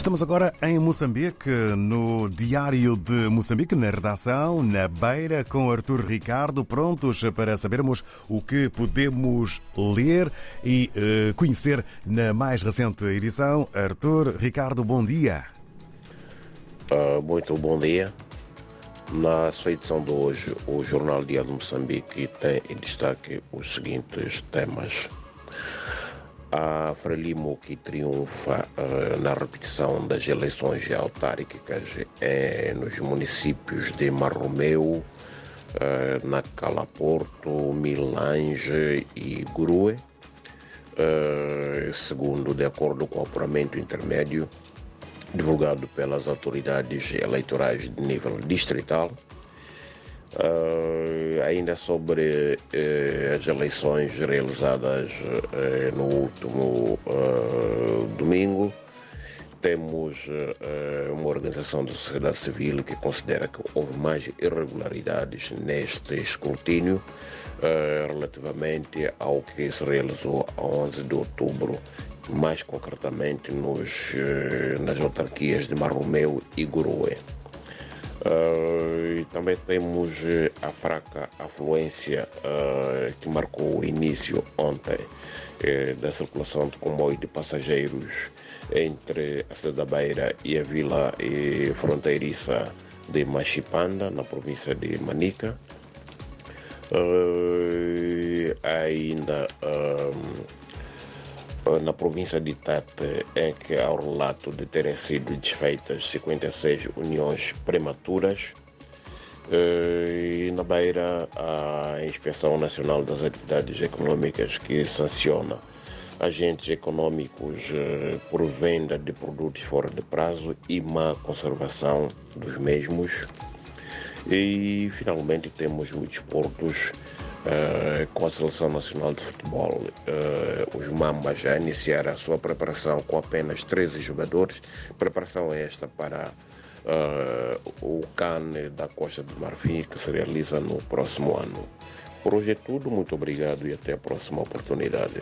Estamos agora em Moçambique, no Diário de Moçambique, na redação, na Beira, com Artur Ricardo, prontos para sabermos o que podemos ler e uh, conhecer na mais recente edição. Artur Ricardo, bom dia. Uh, muito bom dia. Na sua edição de hoje, o Jornal Diário de Moçambique tem em destaque os seguintes temas a Frelimo que triunfa uh, na repetição das eleições autárquicas é, nos municípios de Marromeu, uh, na Calaporto, Milange e Grue. Uh, segundo, de acordo com o apuramento intermédio divulgado pelas autoridades eleitorais de nível distrital, Uh, ainda sobre uh, as eleições realizadas uh, no último domingo, temos uma organização da sociedade civil que considera que houve mais irregularidades neste escrutínio relativamente ao que se realizou a 11 de outubro, mais concretamente nos, nas autarquias de Marromeu e Goroé. Uh, também temos eh, a fraca afluência uh, que marcou o início ontem uh, da circulação de comboio de passageiros entre a cidade da Beira e a vila fronteiriça de Machipanda, na província de Manica. ainda na província de Tete, em que há o relato de terem sido desfeitas 56 uniões prematuras. Eh, e na Beira, a Inspeção Nacional das Atividades Econômicas que sanciona agentes econômicos eh, por venda de produtos fora de prazo e má conservação dos mesmos. E finalmente temos os desportos Uh, com a Seleção Nacional de Futebol. Uh, os Mambas já iniciaram a sua preparação com apenas 13 jogadores. Preparação esta para uh, o CAN da Costa do Marfim, que se realiza no próximo ano. Por hoje é tudo, muito obrigado e até a próxima oportunidade.